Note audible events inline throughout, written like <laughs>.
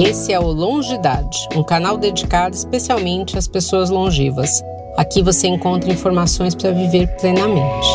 Esse é o Longidade, um canal dedicado especialmente às pessoas longevas. Aqui você encontra informações para viver plenamente.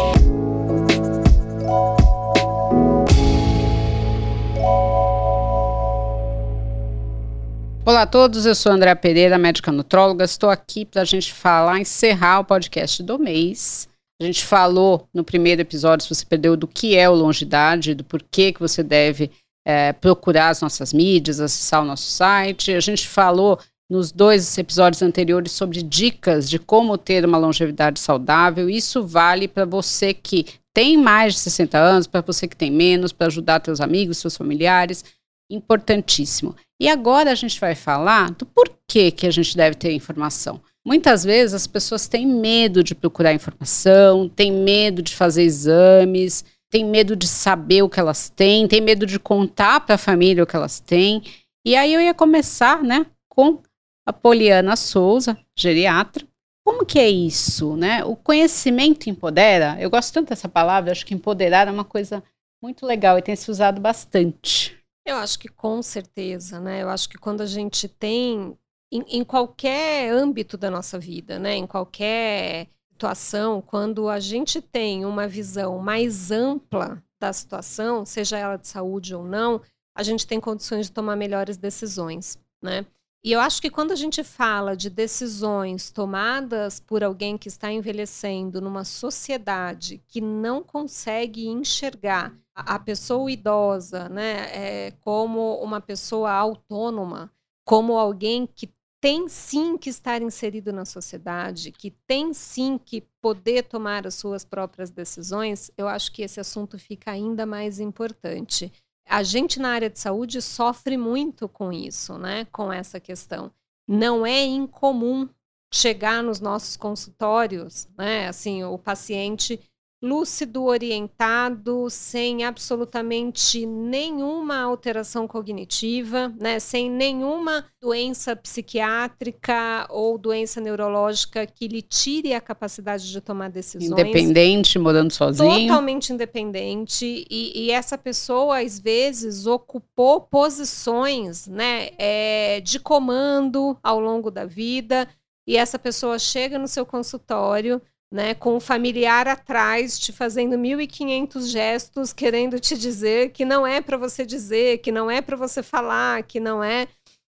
Olá a todos, eu sou Andréa Pereira, médica nutróloga. Estou aqui para a gente falar, encerrar o podcast do mês. A gente falou no primeiro episódio, se você perdeu, do que é o longidade, do porquê que você deve é, procurar as nossas mídias, acessar o nosso site. A gente falou nos dois episódios anteriores sobre dicas de como ter uma longevidade saudável. Isso vale para você que tem mais de 60 anos, para você que tem menos, para ajudar seus amigos, seus familiares. Importantíssimo. E agora a gente vai falar do porquê que a gente deve ter informação. Muitas vezes as pessoas têm medo de procurar informação, têm medo de fazer exames, têm medo de saber o que elas têm, têm medo de contar para a família o que elas têm. E aí eu ia começar, né, com a Poliana Souza, geriatra. Como que é isso, né? O conhecimento empodera. Eu gosto tanto dessa palavra, acho que empoderar é uma coisa muito legal e tem se usado bastante. Eu acho que com certeza, né? Eu acho que quando a gente tem em, em qualquer âmbito da nossa vida, né? Em qualquer situação, quando a gente tem uma visão mais ampla da situação, seja ela de saúde ou não, a gente tem condições de tomar melhores decisões, né? E eu acho que quando a gente fala de decisões tomadas por alguém que está envelhecendo numa sociedade que não consegue enxergar a pessoa idosa, né, é, como uma pessoa autônoma, como alguém que tem sim que estar inserido na sociedade, que tem sim que poder tomar as suas próprias decisões, eu acho que esse assunto fica ainda mais importante. A gente na área de saúde sofre muito com isso, né? Com essa questão. Não é incomum chegar nos nossos consultórios, né? Assim, o paciente lúcido, orientado, sem absolutamente nenhuma alteração cognitiva, né, sem nenhuma doença psiquiátrica ou doença neurológica que lhe tire a capacidade de tomar decisões. Independente, morando sozinho. Totalmente independente. E, e essa pessoa, às vezes, ocupou posições né, é, de comando ao longo da vida. E essa pessoa chega no seu consultório né, com o familiar atrás, te fazendo 1.500 gestos, querendo te dizer que não é para você dizer, que não é para você falar, que não é.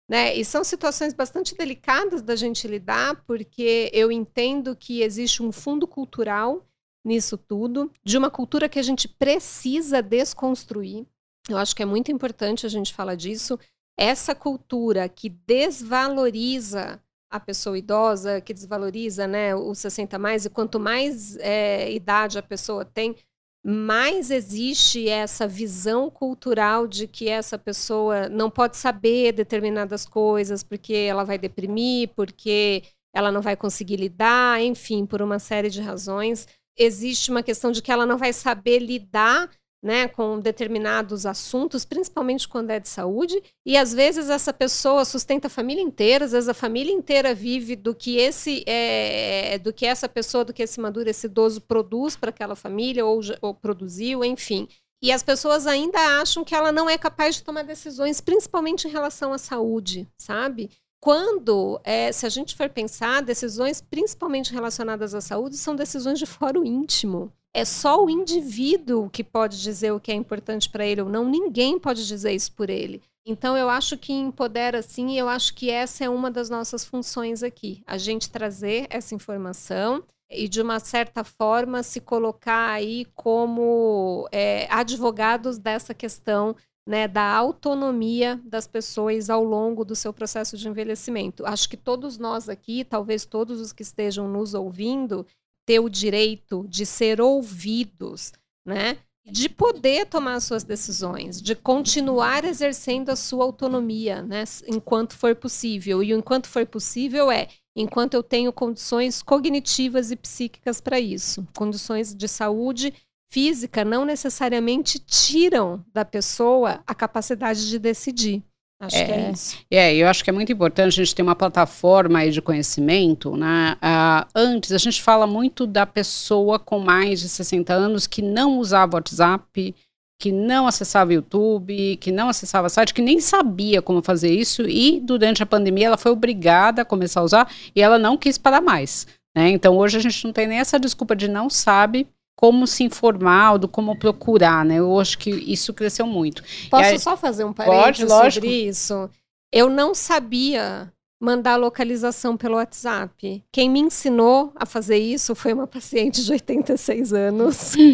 Né? E são situações bastante delicadas da gente lidar, porque eu entendo que existe um fundo cultural nisso tudo, de uma cultura que a gente precisa desconstruir. Eu acho que é muito importante a gente falar disso. Essa cultura que desvaloriza a pessoa idosa, que desvaloriza né, o 60 mais, e quanto mais é, idade a pessoa tem, mais existe essa visão cultural de que essa pessoa não pode saber determinadas coisas porque ela vai deprimir, porque ela não vai conseguir lidar, enfim, por uma série de razões. Existe uma questão de que ela não vai saber lidar né, com determinados assuntos, principalmente quando é de saúde, e às vezes essa pessoa sustenta a família inteira, às vezes a família inteira vive do que esse é, do que essa pessoa, do que esse maduro, esse idoso produz para aquela família ou, ou produziu, enfim. E as pessoas ainda acham que ela não é capaz de tomar decisões, principalmente em relação à saúde, sabe? Quando, é, se a gente for pensar, decisões principalmente relacionadas à saúde são decisões de foro íntimo é só o indivíduo que pode dizer o que é importante para ele ou não, ninguém pode dizer isso por ele. Então eu acho que empodera sim, eu acho que essa é uma das nossas funções aqui, a gente trazer essa informação e de uma certa forma se colocar aí como é, advogados dessa questão né, da autonomia das pessoas ao longo do seu processo de envelhecimento. Acho que todos nós aqui, talvez todos os que estejam nos ouvindo, ter o direito de ser ouvidos, né? De poder tomar suas decisões, de continuar exercendo a sua autonomia, né? Enquanto for possível. E o enquanto for possível é enquanto eu tenho condições cognitivas e psíquicas para isso. Condições de saúde física não necessariamente tiram da pessoa a capacidade de decidir. Acho é, que é isso. É, eu acho que é muito importante a gente ter uma plataforma aí de conhecimento, né? Uh, antes, a gente fala muito da pessoa com mais de 60 anos que não usava WhatsApp, que não acessava YouTube, que não acessava site, que nem sabia como fazer isso e durante a pandemia ela foi obrigada a começar a usar e ela não quis parar mais. Né? Então hoje a gente não tem nem essa desculpa de não sabe como se informar, do como procurar, né? Eu acho que isso cresceu muito. Posso aí, só fazer um parênteses pode, sobre isso? Eu não sabia mandar localização pelo WhatsApp. Quem me ensinou a fazer isso foi uma paciente de 86 anos. <laughs>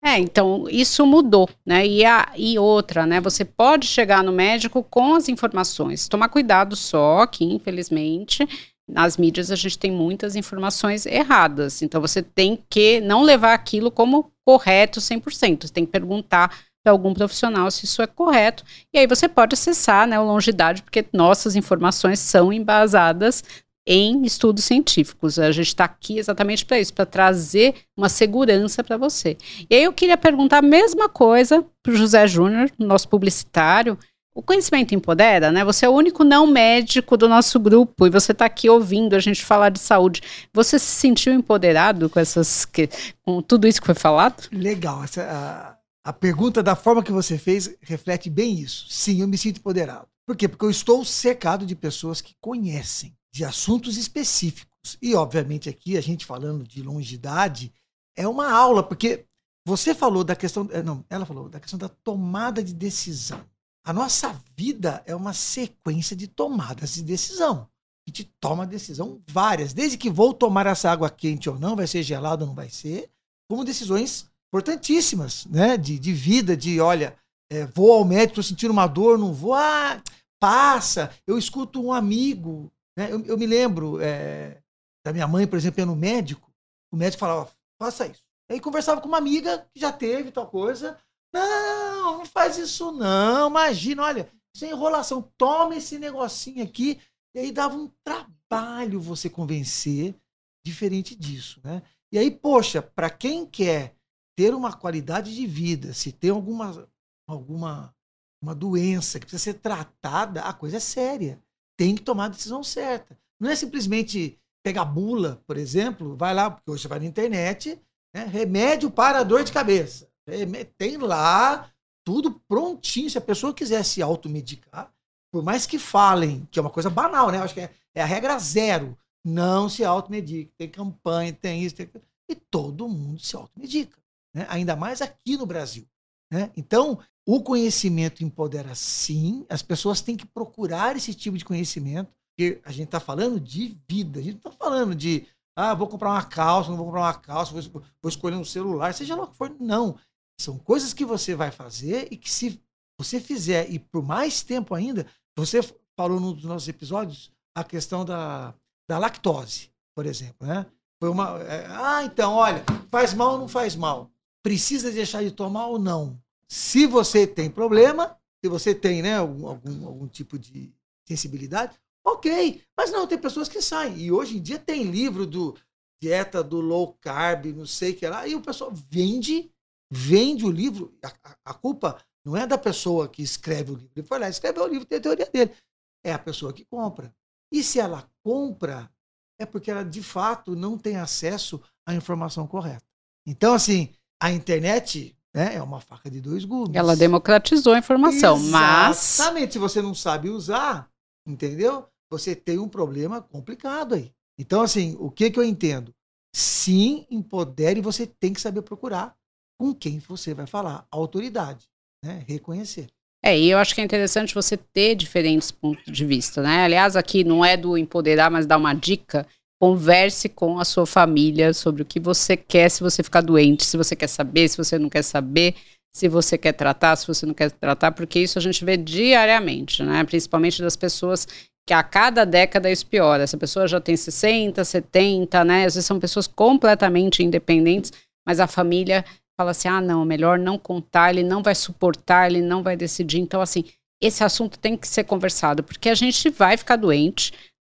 É, então isso mudou, né? E, a, e outra, né? Você pode chegar no médico com as informações. Tomar cuidado só que, infelizmente, nas mídias a gente tem muitas informações erradas. Então você tem que não levar aquilo como correto 100%. Você tem que perguntar para algum profissional se isso é correto. E aí você pode acessar né, o Longidade, porque nossas informações são embasadas em estudos científicos. A gente está aqui exatamente para isso, para trazer uma segurança para você. E aí eu queria perguntar a mesma coisa para o José Júnior, nosso publicitário. O conhecimento empodera, né? Você é o único não médico do nosso grupo e você está aqui ouvindo a gente falar de saúde. Você se sentiu empoderado com essas, com tudo isso que foi falado? Legal. Essa, a, a pergunta da forma que você fez reflete bem isso. Sim, eu me sinto empoderado. Por quê? Porque eu estou cercado de pessoas que conhecem de assuntos específicos. E, obviamente, aqui a gente falando de longidade é uma aula, porque você falou da questão. Eh, não, ela falou da questão da tomada de decisão. A nossa vida é uma sequência de tomadas de decisão. A gente toma decisão várias, desde que vou tomar essa água quente ou não, vai ser gelado ou não vai ser, como decisões importantíssimas, né? De, de vida, de olha, é, vou ao médico, estou sentindo uma dor, não vou, ah, passa. Eu escuto um amigo né? Eu, eu, me lembro é, da minha mãe, por exemplo, ia no médico, o médico falava, faça isso. Aí conversava com uma amiga que já teve tal coisa. Não, não faz isso não. Imagina, olha, sem enrolação. Toma esse negocinho aqui. E aí dava um trabalho você convencer diferente disso, né? E aí, poxa, para quem quer ter uma qualidade de vida, se tem alguma alguma uma doença que precisa ser tratada, a coisa é séria tem que tomar a decisão certa. Não é simplesmente pegar bula, por exemplo, vai lá, porque hoje você vai na internet, né, remédio para dor de cabeça. Tem lá tudo prontinho. Se a pessoa quiser se automedicar, por mais que falem, que é uma coisa banal, né? Eu acho que é, é a regra zero. Não se automedique. Tem campanha, tem isso, tem... e todo mundo se automedica. Né? Ainda mais aqui no Brasil. Né? Então, o conhecimento empodera sim, as pessoas têm que procurar esse tipo de conhecimento, porque a gente está falando de vida, a gente não está falando de, ah, vou comprar uma calça, não vou comprar uma calça, vou, vou escolher um celular, seja lá o que for. Não. São coisas que você vai fazer e que se você fizer, e por mais tempo ainda, você falou num dos nossos episódios a questão da, da lactose, por exemplo, né? Foi uma. É, ah, então, olha, faz mal ou não faz mal? Precisa deixar de tomar ou não? Se você tem problema, se você tem né, algum, algum, algum tipo de sensibilidade, ok. Mas não, tem pessoas que saem. E hoje em dia tem livro do dieta do low carb, não sei o que lá, e o pessoal vende, vende o livro. A, a, culpa não é da pessoa que escreve o livro. Ele foi lá, escreveu o livro, tem a teoria dele. É a pessoa que compra. E se ela compra, é porque ela de fato não tem acesso à informação correta. Então, assim, a internet né? É uma faca de dois gumes. Ela democratizou a informação, Exatamente. mas. Exatamente. Se você não sabe usar, entendeu? Você tem um problema complicado aí. Então, assim, o que, que eu entendo? Sim, empodere, você tem que saber procurar com quem você vai falar. Autoridade, né? Reconhecer. É, e eu acho que é interessante você ter diferentes pontos de vista, né? Aliás, aqui não é do empoderar, mas dar uma dica. Converse com a sua família sobre o que você quer se você ficar doente, se você quer saber, se você não quer saber, se você quer tratar, se você não quer tratar, porque isso a gente vê diariamente, né? Principalmente das pessoas que a cada década isso piora. Essa pessoa já tem 60, 70, né? Às vezes são pessoas completamente independentes, mas a família fala assim: ah, não, melhor não contar, ele não vai suportar, ele não vai decidir. Então, assim, esse assunto tem que ser conversado, porque a gente vai ficar doente,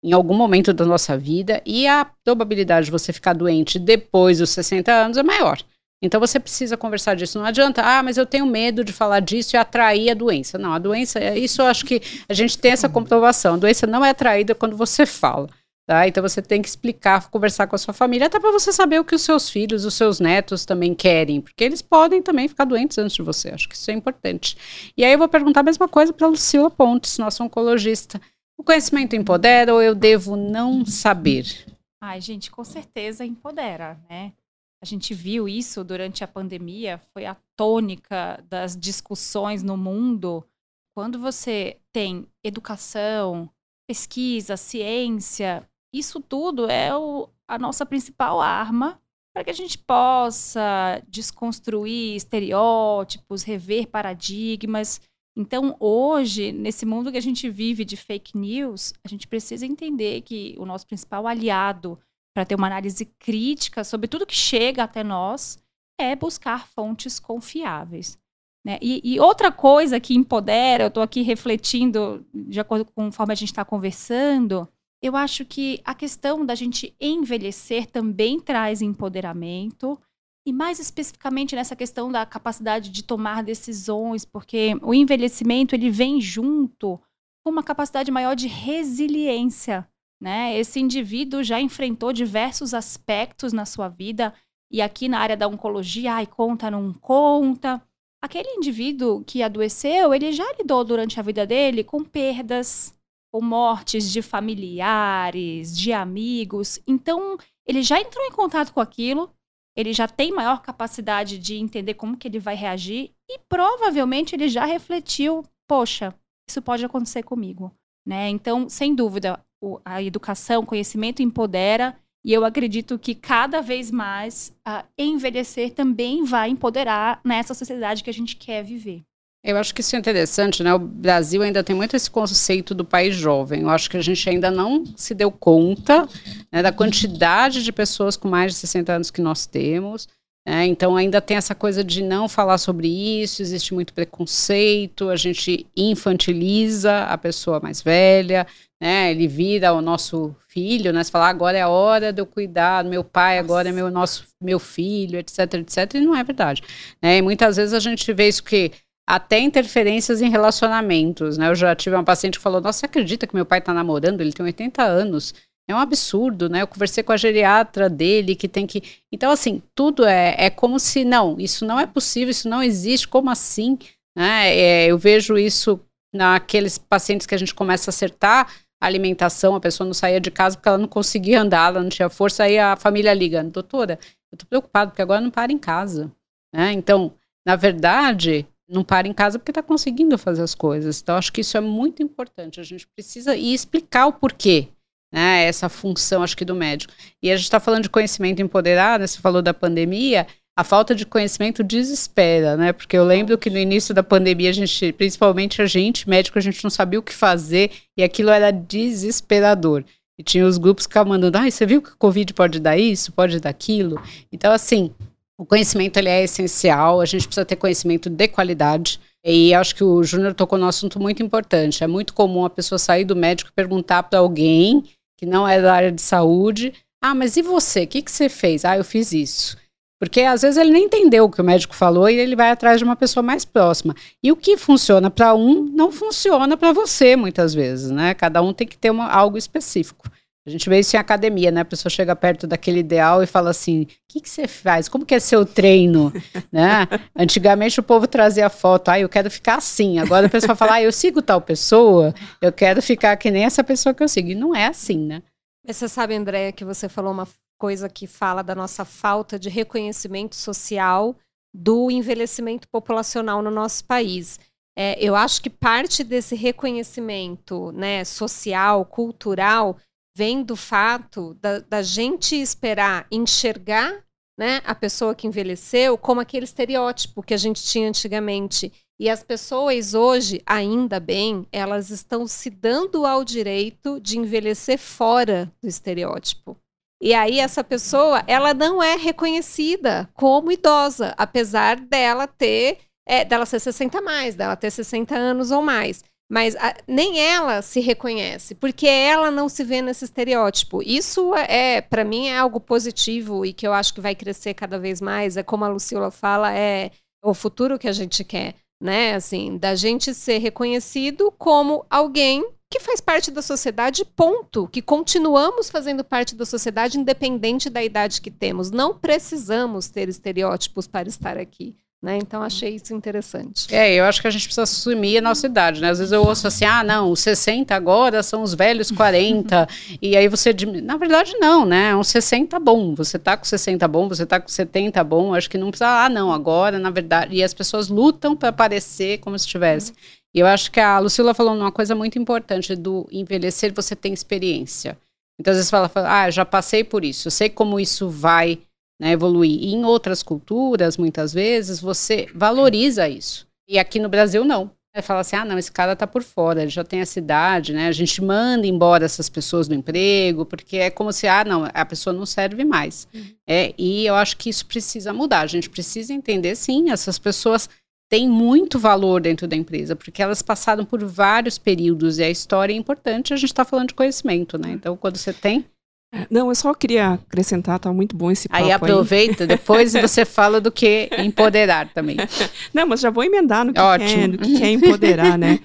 em algum momento da nossa vida e a probabilidade de você ficar doente depois dos 60 anos é maior. Então você precisa conversar disso. Não adianta, ah, mas eu tenho medo de falar disso e atrair a doença. Não, a doença, isso eu acho que a gente tem essa comprovação. A doença não é atraída quando você fala. Tá? Então você tem que explicar, conversar com a sua família, até para você saber o que os seus filhos, os seus netos também querem, porque eles podem também ficar doentes antes de você. Acho que isso é importante. E aí eu vou perguntar a mesma coisa para Lucila Pontes, nossa oncologista. O conhecimento empodera ou eu devo não saber? Ai, gente, com certeza empodera, né? A gente viu isso durante a pandemia, foi a tônica das discussões no mundo. Quando você tem educação, pesquisa, ciência, isso tudo é o, a nossa principal arma para que a gente possa desconstruir estereótipos, rever paradigmas. Então, hoje, nesse mundo que a gente vive de fake news, a gente precisa entender que o nosso principal aliado para ter uma análise crítica sobre tudo que chega até nós é buscar fontes confiáveis. Né? E, e, outra coisa que empodera, eu estou aqui refletindo de acordo com conforme a gente está conversando, eu acho que a questão da gente envelhecer também traz empoderamento, e mais especificamente nessa questão da capacidade de tomar decisões, porque o envelhecimento ele vem junto com uma capacidade maior de resiliência. Né? Esse indivíduo já enfrentou diversos aspectos na sua vida, e aqui na área da oncologia, ai, conta, não conta. Aquele indivíduo que adoeceu, ele já lidou durante a vida dele com perdas, ou mortes de familiares, de amigos. Então, ele já entrou em contato com aquilo, ele já tem maior capacidade de entender como que ele vai reagir e provavelmente ele já refletiu, poxa, isso pode acontecer comigo, né? Então, sem dúvida, a educação, conhecimento empodera e eu acredito que cada vez mais a envelhecer também vai empoderar nessa sociedade que a gente quer viver. Eu acho que isso é interessante, né? O Brasil ainda tem muito esse conceito do país jovem. Eu acho que a gente ainda não se deu conta né, da quantidade de pessoas com mais de 60 anos que nós temos. Né? Então ainda tem essa coisa de não falar sobre isso, existe muito preconceito, a gente infantiliza a pessoa mais velha, né? Ele vira o nosso filho, né? Você fala, agora é a hora de eu cuidar do meu pai, agora é meu nosso meu filho, etc, etc. E não é verdade. Né? E muitas vezes a gente vê isso que até interferências em relacionamentos, né? Eu já tive uma paciente que falou: Nossa, você acredita que meu pai está namorando? Ele tem 80 anos. É um absurdo, né? Eu conversei com a geriatra dele que tem que. Então, assim, tudo é, é como se não, isso não é possível, isso não existe, como assim? Né? É, eu vejo isso naqueles pacientes que a gente começa a acertar a alimentação, a pessoa não saía de casa porque ela não conseguia andar, ela não tinha força, aí a família liga, doutora, eu tô preocupado porque agora não para em casa. Né? Então, na verdade, não para em casa porque está conseguindo fazer as coisas. Então, acho que isso é muito importante. A gente precisa e explicar o porquê, né? Essa função, acho que, do médico. E a gente está falando de conhecimento empoderado, né? você falou da pandemia. A falta de conhecimento desespera, né? Porque eu lembro que no início da pandemia, a gente, principalmente a gente, médico, a gente não sabia o que fazer e aquilo era desesperador. E tinha os grupos que ficavam mandando, ah, você viu que o Covid pode dar isso, pode dar aquilo? Então, assim, o conhecimento ele é essencial, a gente precisa ter conhecimento de qualidade. E acho que o Júnior tocou num assunto muito importante. É muito comum a pessoa sair do médico e perguntar para alguém que não é da área de saúde: Ah, mas e você? O que, que você fez? Ah, eu fiz isso. Porque às vezes ele nem entendeu o que o médico falou e ele vai atrás de uma pessoa mais próxima. E o que funciona para um não funciona para você muitas vezes, né? Cada um tem que ter uma, algo específico. A gente vê isso em academia, né? A pessoa chega perto daquele ideal e fala assim: o que, que você faz? Como que é seu treino? <laughs> né? Antigamente o povo trazia foto, ah, eu quero ficar assim. Agora a pessoa fala, ah, eu sigo tal pessoa, eu quero ficar que nem essa pessoa que eu sigo. E não é assim, né? Mas você sabe, Andréia, que você falou uma coisa que fala da nossa falta de reconhecimento social do envelhecimento populacional no nosso país. É, eu acho que parte desse reconhecimento né, social, cultural, vem do fato da, da gente esperar enxergar né, a pessoa que envelheceu como aquele estereótipo que a gente tinha antigamente. E as pessoas hoje, ainda bem, elas estão se dando ao direito de envelhecer fora do estereótipo. E aí essa pessoa, ela não é reconhecida como idosa, apesar dela ter, é, dela ser 60 mais, dela ter 60 anos ou mais. Mas a, nem ela se reconhece, porque ela não se vê nesse estereótipo. Isso é, para mim, é algo positivo e que eu acho que vai crescer cada vez mais. É como a Lucila fala, é o futuro que a gente quer, né? Assim, da gente ser reconhecido como alguém que faz parte da sociedade, ponto. Que continuamos fazendo parte da sociedade, independente da idade que temos. Não precisamos ter estereótipos para estar aqui. Né? Então achei isso interessante. É, eu acho que a gente precisa assumir a nossa idade, né? Às vezes eu ouço assim, ah, não, os 60 agora são os velhos 40, <laughs> e aí você, na verdade não, né? Um 60 bom, você tá com 60 bom, você tá com 70 bom, acho que não precisa, ah, não, agora, na verdade, e as pessoas lutam para parecer como se estivesse. E eu acho que a Lucila falou uma coisa muito importante do envelhecer, você tem experiência. Então às vezes fala, fala ah, já passei por isso, eu sei como isso vai né, evoluir. E em outras culturas, muitas vezes, você valoriza isso. E aqui no Brasil, não. Você fala assim, ah, não, esse cara tá por fora, ele já tem a cidade, né? A gente manda embora essas pessoas do emprego, porque é como se, ah, não, a pessoa não serve mais. Uhum. É, e eu acho que isso precisa mudar. A gente precisa entender, sim, essas pessoas têm muito valor dentro da empresa, porque elas passaram por vários períodos e a história é importante, a gente está falando de conhecimento, né? Então, quando você tem não, eu só queria acrescentar, tá muito bom esse papo aí. aproveita, aí. depois você <laughs> fala do que empoderar também. Não, mas já vou emendar no que, Ótimo. é, no que é empoderar, né?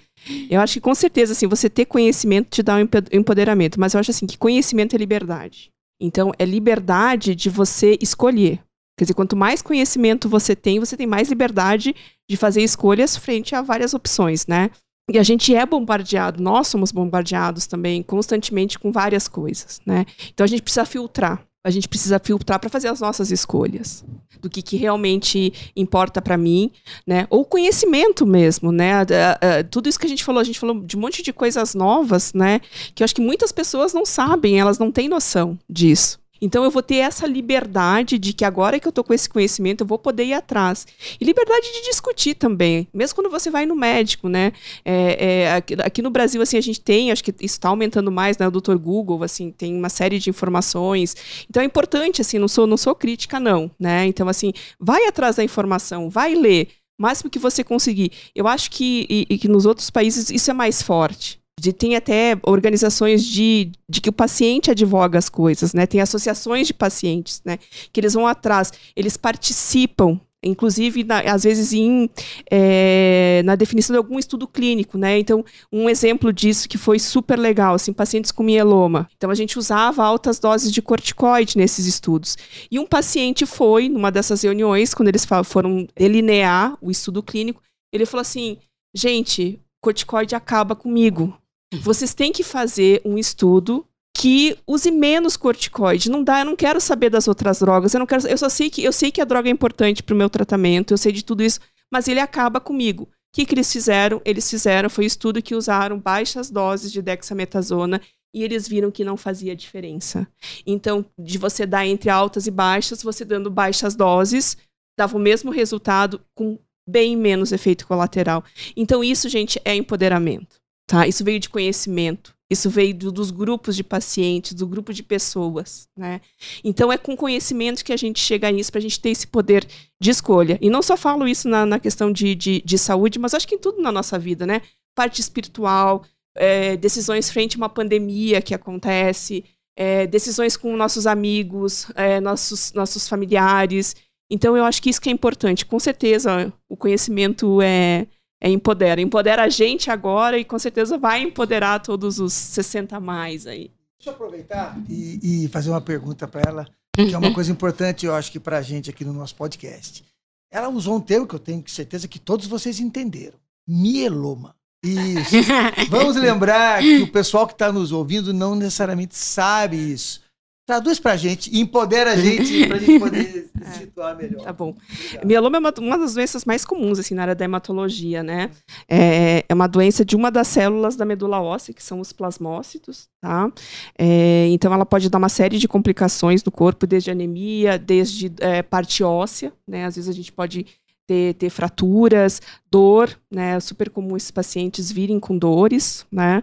Eu acho que com certeza, assim, você ter conhecimento te dá um empoderamento, mas eu acho assim que conhecimento é liberdade. Então, é liberdade de você escolher. Quer dizer, quanto mais conhecimento você tem, você tem mais liberdade de fazer escolhas frente a várias opções, né? E a gente é bombardeado, nós somos bombardeados também constantemente com várias coisas, né? Então a gente precisa filtrar. A gente precisa filtrar para fazer as nossas escolhas do que, que realmente importa para mim, né? Ou conhecimento mesmo, né? tudo isso que a gente falou, a gente falou de um monte de coisas novas, né? Que eu acho que muitas pessoas não sabem, elas não têm noção disso. Então eu vou ter essa liberdade de que agora que eu estou com esse conhecimento, eu vou poder ir atrás. E liberdade de discutir também, mesmo quando você vai no médico, né? É, é, aqui, aqui, no Brasil, assim, a gente tem, acho que isso está aumentando mais, né? O Dr. Google, assim, tem uma série de informações. Então é importante, assim, não sou, não sou crítica, não, né? Então, assim, vai atrás da informação, vai ler, máximo que você conseguir. Eu acho que, e, e que nos outros países isso é mais forte de, tem até organizações de, de que o paciente advoga as coisas, né? Tem associações de pacientes, né? Que eles vão atrás, eles participam inclusive na, às vezes em, é, na definição de algum estudo clínico, né? Então, um exemplo disso que foi super legal, assim, pacientes com mieloma. Então, a gente usava altas doses de corticoide nesses estudos. E um paciente foi, numa dessas reuniões, quando eles foram delinear o estudo clínico, ele falou assim, gente, corticoide acaba comigo. Vocês têm que fazer um estudo que use menos corticoide. Não dá, eu não quero saber das outras drogas. Eu não quero, eu só sei que eu sei que a droga é importante para o meu tratamento, eu sei de tudo isso, mas ele acaba comigo. O que, que eles fizeram? Eles fizeram foi um estudo que usaram baixas doses de dexametasona e eles viram que não fazia diferença. Então, de você dar entre altas e baixas, você dando baixas doses, dava o mesmo resultado com bem menos efeito colateral. Então, isso, gente, é empoderamento. Tá? Isso veio de conhecimento, isso veio do, dos grupos de pacientes, do grupo de pessoas. Né? Então, é com conhecimento que a gente chega nisso para a gente ter esse poder de escolha. E não só falo isso na, na questão de, de, de, saúde, mas acho que em tudo na nossa vida, né? Parte espiritual, é, decisões frente a uma pandemia que acontece, é, decisões com nossos amigos, é, nossos, nossos familiares. Então, eu acho que isso que é importante. Com certeza, o conhecimento é é, empodera. Empodera a gente agora e com certeza vai empoderar todos os 60 mais aí. Deixa eu aproveitar e, e fazer uma pergunta para ela, que é uma coisa importante, eu acho que para a gente aqui no nosso podcast. Ela usou um termo que eu tenho certeza que todos vocês entenderam: mieloma. Isso. <laughs> Vamos lembrar que o pessoal que está nos ouvindo não necessariamente sabe isso. Traduz pra gente e empodera a gente <laughs> pra gente poder é, se situar melhor. Tá bom. Obrigado. Mieloma é uma, uma, das doenças mais comuns, assim, na área da hematologia, né? É, é uma doença de uma das células da medula óssea, que são os plasmócitos, tá? É, então, ela pode dar uma série de complicações no corpo, desde anemia, desde é, parte óssea, né? Às vezes a gente pode ter, ter fraturas, dor, né? É super comum esses pacientes virem com dores, né?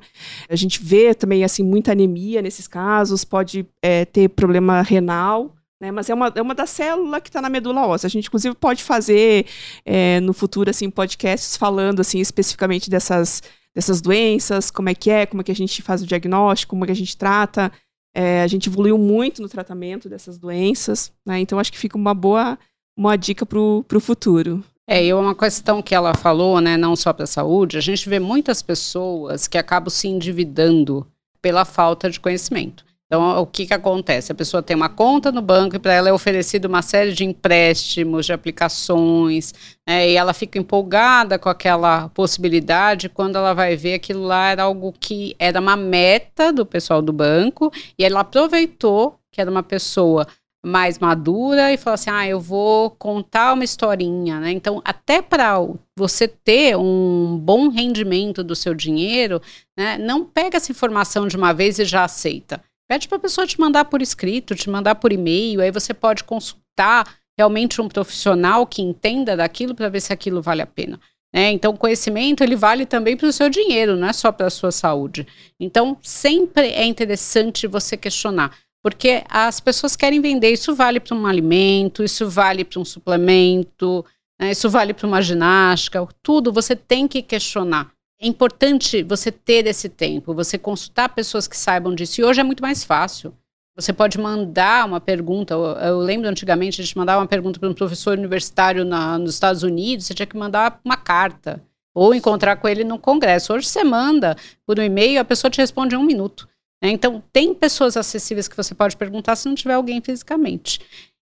A gente vê também, assim, muita anemia nesses casos, pode é, ter problema renal, né? Mas é uma, é uma das células que está na medula óssea. A gente, inclusive, pode fazer é, no futuro, assim, podcasts falando, assim, especificamente dessas, dessas doenças, como é que é, como é que a gente faz o diagnóstico, como é que a gente trata. É, a gente evoluiu muito no tratamento dessas doenças, né? Então, acho que fica uma boa uma dica para o futuro. É, e uma questão que ela falou, né, não só para a saúde, a gente vê muitas pessoas que acabam se endividando pela falta de conhecimento. Então, o que, que acontece? A pessoa tem uma conta no banco e para ela é oferecido uma série de empréstimos, de aplicações, né, e ela fica empolgada com aquela possibilidade. Quando ela vai ver aquilo lá era algo que era uma meta do pessoal do banco, e ela aproveitou que era uma pessoa mais madura e falou assim: ah, eu vou contar uma historinha, né? Então, até para você ter um bom rendimento do seu dinheiro, né, não pega essa informação de uma vez e já aceita Pede para a pessoa te mandar por escrito, te mandar por e-mail, aí você pode consultar realmente um profissional que entenda daquilo para ver se aquilo vale a pena. Né? Então, conhecimento ele vale também para o seu dinheiro, não é só para a sua saúde. Então, sempre é interessante você questionar, porque as pessoas querem vender. Isso vale para um alimento, isso vale para um suplemento, né? isso vale para uma ginástica, tudo você tem que questionar é importante você ter esse tempo, você consultar pessoas que saibam disso. E hoje é muito mais fácil. Você pode mandar uma pergunta. Eu, lembro antigamente a gente mandava uma pergunta para um professor universitário na, nos Estados Unidos, você tinha que mandar uma carta ou encontrar com ele no congresso. Hoje você manda por um e-mail, a pessoa te responde em um minuto. Né? Então, tem pessoas acessíveis que você pode perguntar se não tiver alguém fisicamente.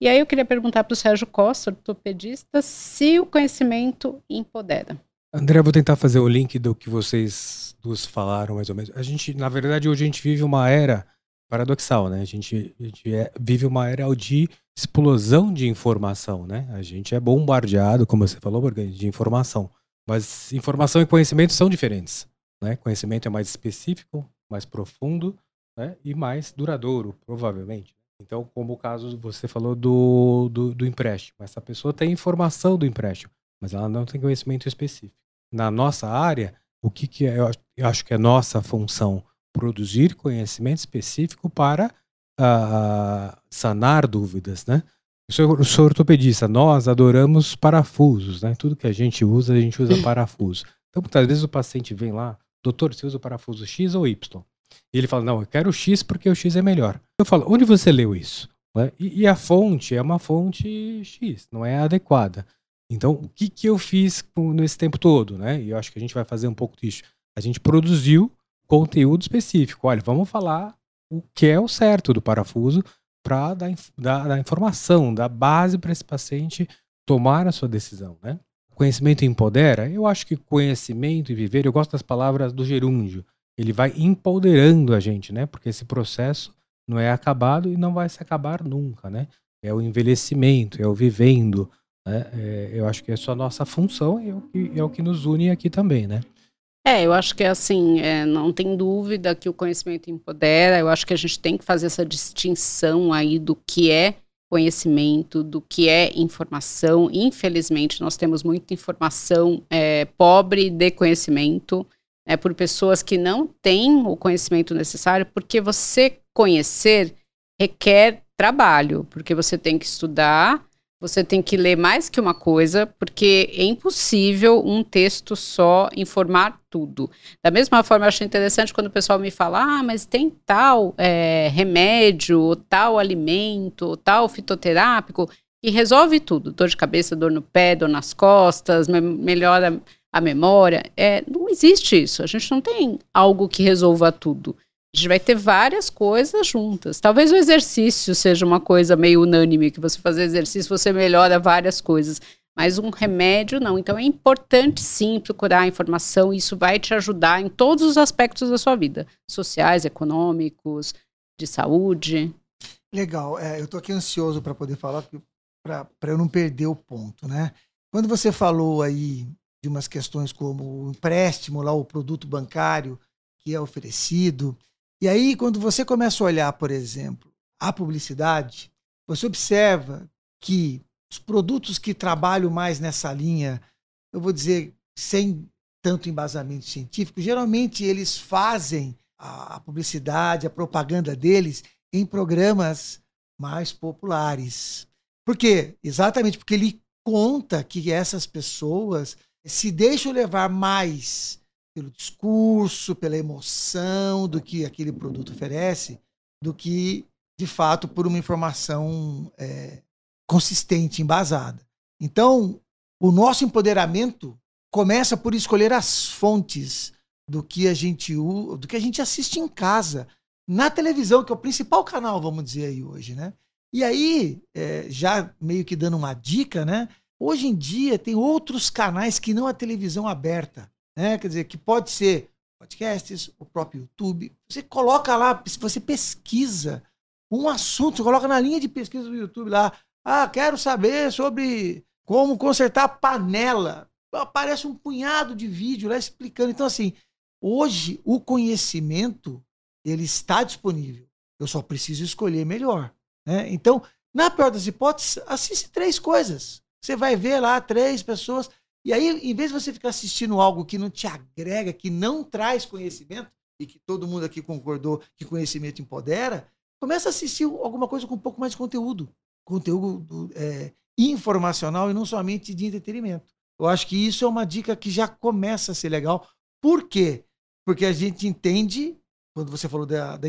E aí eu queria perguntar para o Sérgio Costa, ortopedista, se o conhecimento empodera. André, vou tentar fazer o link do que vocês duas falaram, mais ou menos. A gente, na verdade, hoje a gente vive uma era paradoxal, né? A gente, a gente é, vive uma era de explosão de informação, né? A gente é bombardeado, como você falou, de informação. Mas informação e conhecimento são diferentes, né? Conhecimento é mais específico, mais profundo, né? E mais duradouro, provavelmente. Então, como o caso você falou do, do, do empréstimo. Essa pessoa tem informação do empréstimo, mas ela não tem conhecimento específico na nossa área, o que, que é, eu acho que é nossa função produzir conhecimento específico para uh, sanar dúvidas, né? Eu sou, eu sou ortopedista, nós adoramos parafusos, né? Tudo que a gente usa, a gente usa <laughs> parafuso. Então, muitas vezes o paciente vem lá, doutor, você usa o parafuso X ou Y? E ele fala, não, eu quero o X porque o X é melhor. Eu falo, onde você leu isso? Né? E, a fonte é uma fonte X, não é adequada. Então, o que, que eu fiz nesse tempo todo, né? E eu acho que a gente vai fazer um pouco disso. A gente produziu conteúdo específico. Olha, vamos falar o que é o certo do parafuso para dar, dar, dar, informação, dar base para esse paciente tomar a sua decisão, né? Conhecimento empodera? Eu acho que conhecimento e viver, eu gosto das palavras do gerúndio. Ele vai empoderando a gente, né? Porque esse processo não é acabado e não vai se acabar nunca, né? É o envelhecimento, é o vivendo, né? É, eu acho que é só nossa função e é o, que, é o que nos une aqui também, né? É, eu acho que assim, é, não tem dúvida que o conhecimento empodera. Eu acho que a gente tem que fazer essa distinção aí do que é conhecimento, do que é informação. Infelizmente, nós temos muita informação é, pobre de conhecimento, né, por pessoas que não têm o conhecimento necessário, porque você conhecer requer trabalho, porque você tem que estudar, você tem que ler mais que uma coisa, porque é impossível um texto só informar tudo. Da mesma forma, eu acho interessante quando o pessoal me fala: ah, mas tem tal é, remédio, tal alimento, tal fitoterápico, que resolve tudo: dor de cabeça, dor no pé, dor nas costas, me melhora a memória. É, não existe isso. A gente não tem algo que resolva tudo. A gente vai ter várias coisas juntas. Talvez o exercício seja uma coisa meio unânime, que você fazer exercício, você melhora várias coisas. Mas um remédio não. Então é importante sim procurar informação. Isso vai te ajudar em todos os aspectos da sua vida: sociais, econômicos, de saúde. Legal. É, eu estou aqui ansioso para poder falar, para eu não perder o ponto, né? Quando você falou aí de umas questões como o empréstimo, lá o produto bancário que é oferecido, e aí, quando você começa a olhar, por exemplo, a publicidade, você observa que os produtos que trabalham mais nessa linha, eu vou dizer, sem tanto embasamento científico, geralmente eles fazem a publicidade, a propaganda deles em programas mais populares. Por quê? Exatamente porque ele conta que essas pessoas se deixam levar mais pelo discurso, pela emoção do que aquele produto oferece, do que, de fato, por uma informação é, consistente, embasada. Então, o nosso empoderamento começa por escolher as fontes do que a gente do que a gente assiste em casa, na televisão, que é o principal canal, vamos dizer aí hoje, né? E aí, é, já meio que dando uma dica, né? Hoje em dia tem outros canais que não a televisão aberta, né? Quer dizer, que pode ser podcasts, o próprio YouTube. Você coloca lá, se você pesquisa um assunto, você coloca na linha de pesquisa do YouTube lá, ah, quero saber sobre como consertar panela. Aparece um punhado de vídeo lá explicando. Então, assim, hoje o conhecimento ele está disponível. Eu só preciso escolher melhor. Né? Então, na pior das hipóteses, assiste três coisas. Você vai ver lá três pessoas. E aí, em vez de você ficar assistindo algo que não te agrega, que não traz conhecimento, e que todo mundo aqui concordou que conhecimento empodera, começa a assistir alguma coisa com um pouco mais de conteúdo. Conteúdo é, informacional e não somente de entretenimento. Eu acho que isso é uma dica que já começa a ser legal. Por quê? Porque a gente entende quando você falou da, da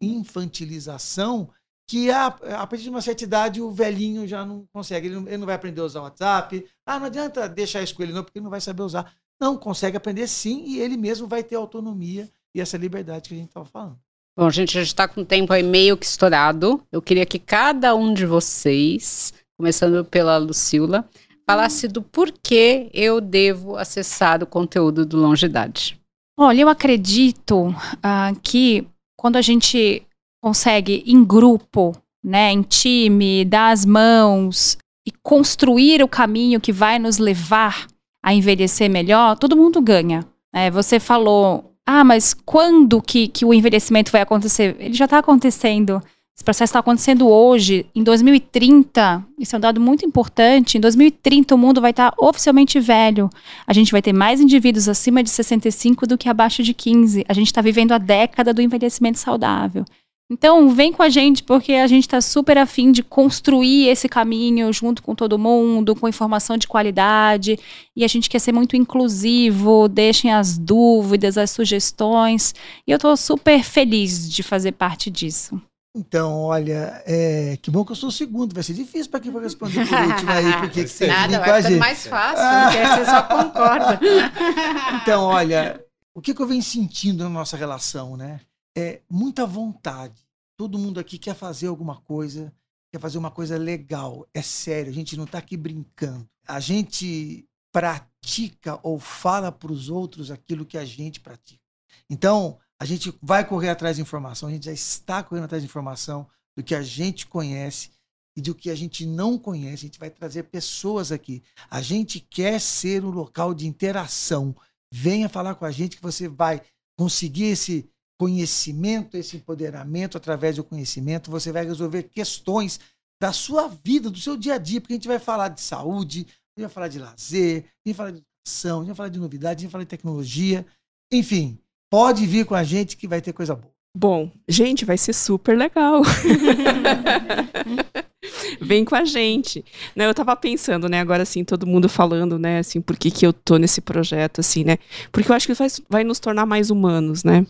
infantilização, que a, a, partir de uma certa idade o velhinho já não consegue, ele não, ele não, vai aprender a usar o WhatsApp. Ah, não adianta deixar isso com ele, não, porque ele não vai saber usar. Não, consegue aprender sim, e ele mesmo vai ter autonomia e essa liberdade que a gente estava falando. Bom, gente, a gente está com o tempo aí meio que estourado. Eu queria que cada um de vocês, começando pela Lucila, falasse do porquê eu devo acessar o conteúdo do Longidade. Olha, eu acredito uh, que quando a gente consegue em grupo, né, em time, dar as mãos e construir o caminho que vai nos levar a envelhecer melhor, todo mundo ganha. É, você falou, ah, mas quando que, que o envelhecimento vai acontecer? Ele já está acontecendo. Esse processo está acontecendo hoje. Em 2030, isso é um dado muito importante. Em 2030, o mundo vai estar tá oficialmente velho. A gente vai ter mais indivíduos acima de 65 do que abaixo de 15. A gente está vivendo a década do envelhecimento saudável. Então, vem com a gente, porque a gente está super afim de construir esse caminho junto com todo mundo, com informação de qualidade. E a gente quer ser muito inclusivo, deixem as dúvidas, as sugestões. E eu estou super feliz de fazer parte disso. Então, olha, é, que bom que eu sou o segundo. Vai ser difícil para quem for responder por <laughs> último aí, porque que você Nada, vai ser mais fácil, porque você só concorda. <laughs> Então, olha, o que, que eu venho sentindo na nossa relação, né? É muita vontade. Todo mundo aqui quer fazer alguma coisa, quer fazer uma coisa legal. É sério, a gente não está aqui brincando. A gente pratica ou fala para os outros aquilo que a gente pratica. Então, a gente vai correr atrás de informação, a gente já está correndo atrás de informação do que a gente conhece e do que a gente não conhece. A gente vai trazer pessoas aqui. A gente quer ser um local de interação. Venha falar com a gente que você vai conseguir esse conhecimento, esse empoderamento através do conhecimento. Você vai resolver questões da sua vida, do seu dia a dia, porque a gente vai falar de saúde, a gente vai falar de lazer, a gente vai falar de educação, a gente vai falar de novidade, a gente vai falar de tecnologia. Enfim, Pode vir com a gente que vai ter coisa boa. Bom, gente, vai ser super legal. <laughs> Vem com a gente. Né, eu tava pensando, né, agora assim, todo mundo falando, né, assim, por que, que eu tô nesse projeto, assim, né? Porque eu acho que vai, vai nos tornar mais humanos, né?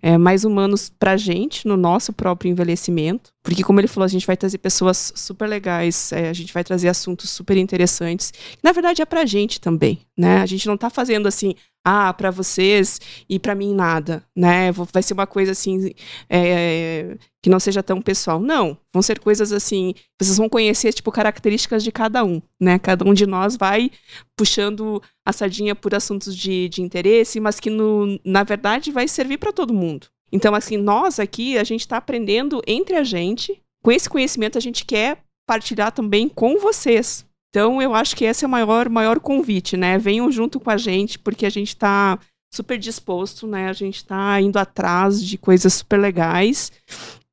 É, mais humanos pra gente, no nosso próprio envelhecimento. Porque, como ele falou, a gente vai trazer pessoas super legais, é, a gente vai trazer assuntos super interessantes. Na verdade, é pra gente também, né? A gente não tá fazendo assim, ah, para vocês e para mim nada, né? Vai ser uma coisa assim é, que não seja tão pessoal. Não, vão ser coisas assim, vocês vão conhecer tipo características de cada um, né? Cada um de nós vai puxando a sardinha por assuntos de, de interesse, mas que no, na verdade vai servir para todo mundo. Então, assim, nós aqui a gente está aprendendo entre a gente. Com esse conhecimento a gente quer partilhar também com vocês, então, eu acho que esse é o maior, maior convite, né? Venham junto com a gente, porque a gente está super disposto, né? A gente está indo atrás de coisas super legais.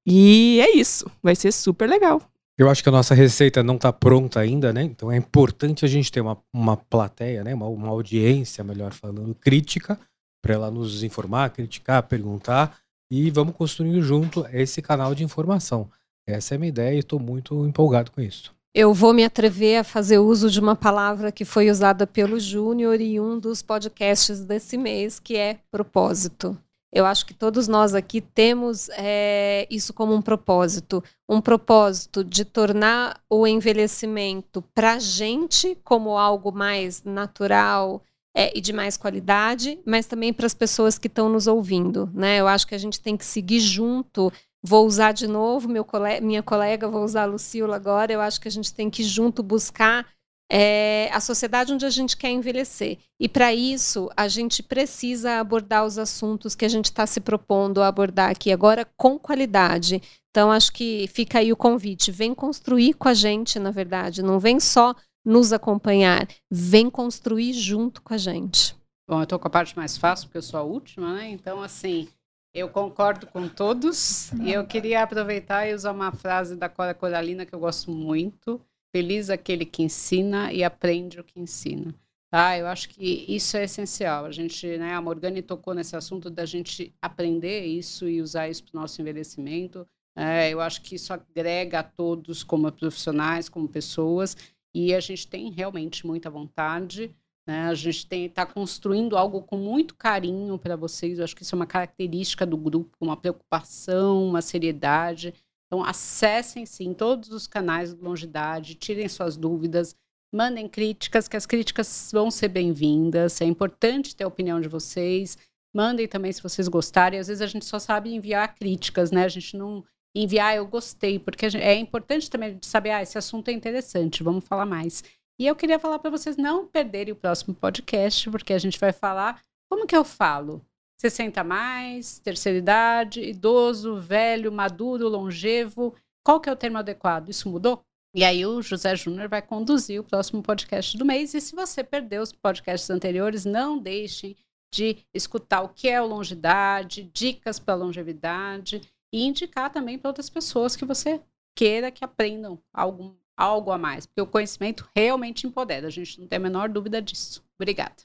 E é isso, vai ser super legal. Eu acho que a nossa receita não está pronta ainda, né? Então é importante a gente ter uma, uma plateia, né? uma, uma audiência, melhor falando, crítica, para ela nos informar, criticar, perguntar. E vamos construir junto esse canal de informação. Essa é a minha ideia e estou muito empolgado com isso. Eu vou me atrever a fazer uso de uma palavra que foi usada pelo Júnior em um dos podcasts desse mês, que é propósito. Eu acho que todos nós aqui temos é, isso como um propósito. Um propósito de tornar o envelhecimento para a gente como algo mais natural é, e de mais qualidade, mas também para as pessoas que estão nos ouvindo. Né? Eu acho que a gente tem que seguir junto. Vou usar de novo meu colega, minha colega, vou usar a Lucila agora. Eu acho que a gente tem que junto buscar é a sociedade onde a gente quer envelhecer. E para isso, a gente precisa abordar os assuntos que a gente está se propondo a abordar aqui agora com qualidade. Então, acho que fica aí o convite. Vem construir com a gente, na verdade. Não vem só nos acompanhar, vem construir junto com a gente. Bom, eu estou com a parte mais fácil, porque eu sou a última, né? Então, assim, eu concordo com todos. E eu queria aproveitar e usar uma frase da Cora Coralina que eu gosto muito Feliz aquele que ensina e aprende o que ensina. Tá? Eu acho que isso é essencial. A gente, né, a Morgane tocou nesse assunto da gente aprender isso e usar isso para o nosso envelhecimento. É, eu acho que isso agrega a todos como profissionais, como pessoas, e a gente tem realmente muita vontade. Né? A gente está construindo algo com muito carinho para vocês. Eu acho que isso é uma característica do grupo, uma preocupação, uma seriedade. Então, acessem sim todos os canais do Longidade, tirem suas dúvidas, mandem críticas, que as críticas vão ser bem-vindas. É importante ter a opinião de vocês. Mandem também se vocês gostarem. Às vezes a gente só sabe enviar críticas, né? A gente não enviar eu gostei, porque é importante também saber, ah, esse assunto é interessante, vamos falar mais. E eu queria falar para vocês não perderem o próximo podcast, porque a gente vai falar como que eu falo 60 mais, terceira idade, idoso, velho, maduro, longevo. Qual que é o termo adequado? Isso mudou? E aí o José Júnior vai conduzir o próximo podcast do mês. E se você perdeu os podcasts anteriores, não deixem de escutar o que é o longidade, dicas para longevidade e indicar também para outras pessoas que você queira que aprendam algo, algo a mais, porque o conhecimento realmente empodera, a gente não tem a menor dúvida disso. Obrigada.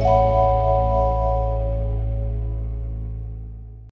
Música